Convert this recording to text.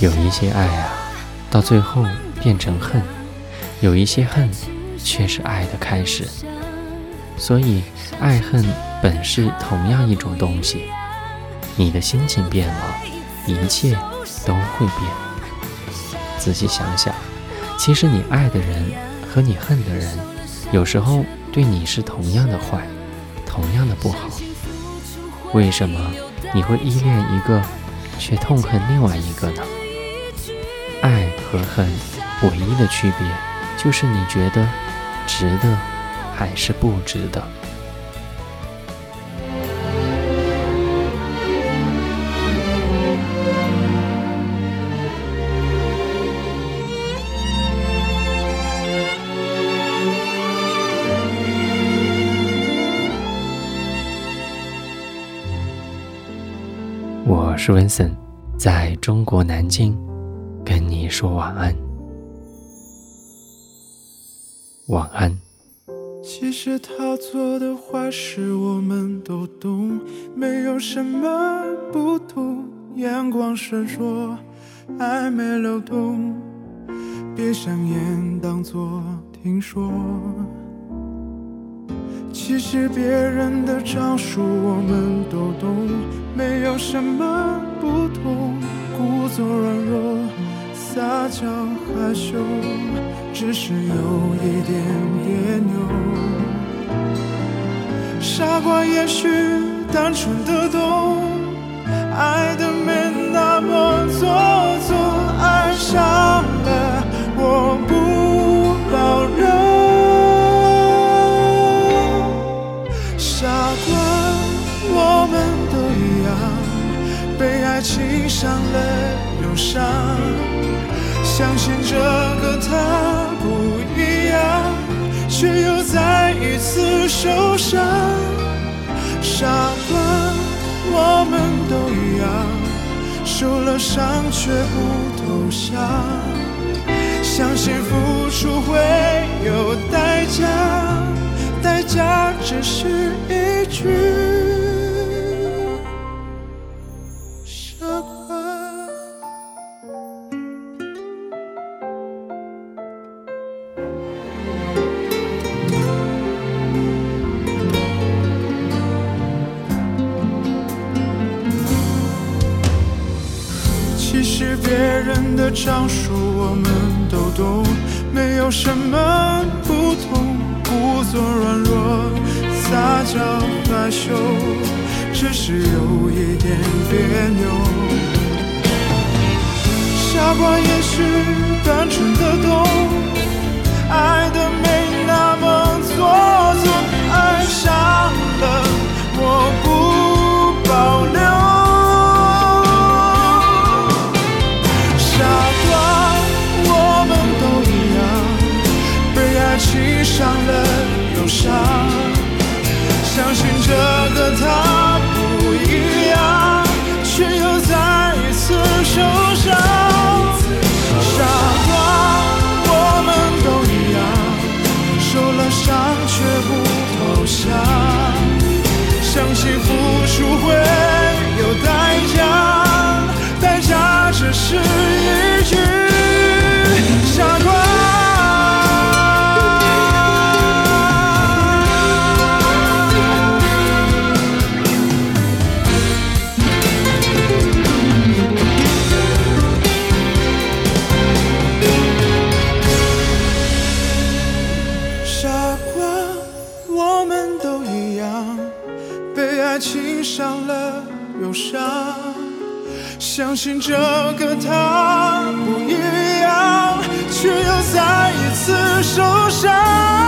有一些爱啊，到最后变成恨；有一些恨，却是爱的开始。所以，爱恨本是同样一种东西。你的心情变了，一切都会变。仔细想想，其实你爱的人和你恨的人，有时候对你是同样的坏，同样的不好。为什么你会依恋一个，却痛恨另外一个呢？爱和恨唯一的区别，就是你觉得值得。还是不值得。我是文森，在中国南京，跟你说晚安，晚安。其实他做的坏事我们都懂，没有什么不同。眼光闪烁，暧昧流动，闭上眼当作听说。其实别人的招数我们都懂，没有什么不同。故作软弱，撒娇害羞。只是有一点别扭，傻瓜也许单纯的懂，爱的没那么做作，爱上爱情伤了又伤，相信这个他不一样。却又再一次受伤，傻瓜，我们都一样，受了伤却不投降，相信付出会有代价，代价只是一句。的招数我们都懂，没有什么不同。故作软弱，撒娇害羞，只是有一点别扭。傻瓜也许单纯的懂，爱的没那么伤了忧伤，相信这个他不一样，却又再一次受伤。傻瓜，我们都一样，受了伤却不投降，相信付爱情伤了又伤相信这个他不一样，却又再一次受伤。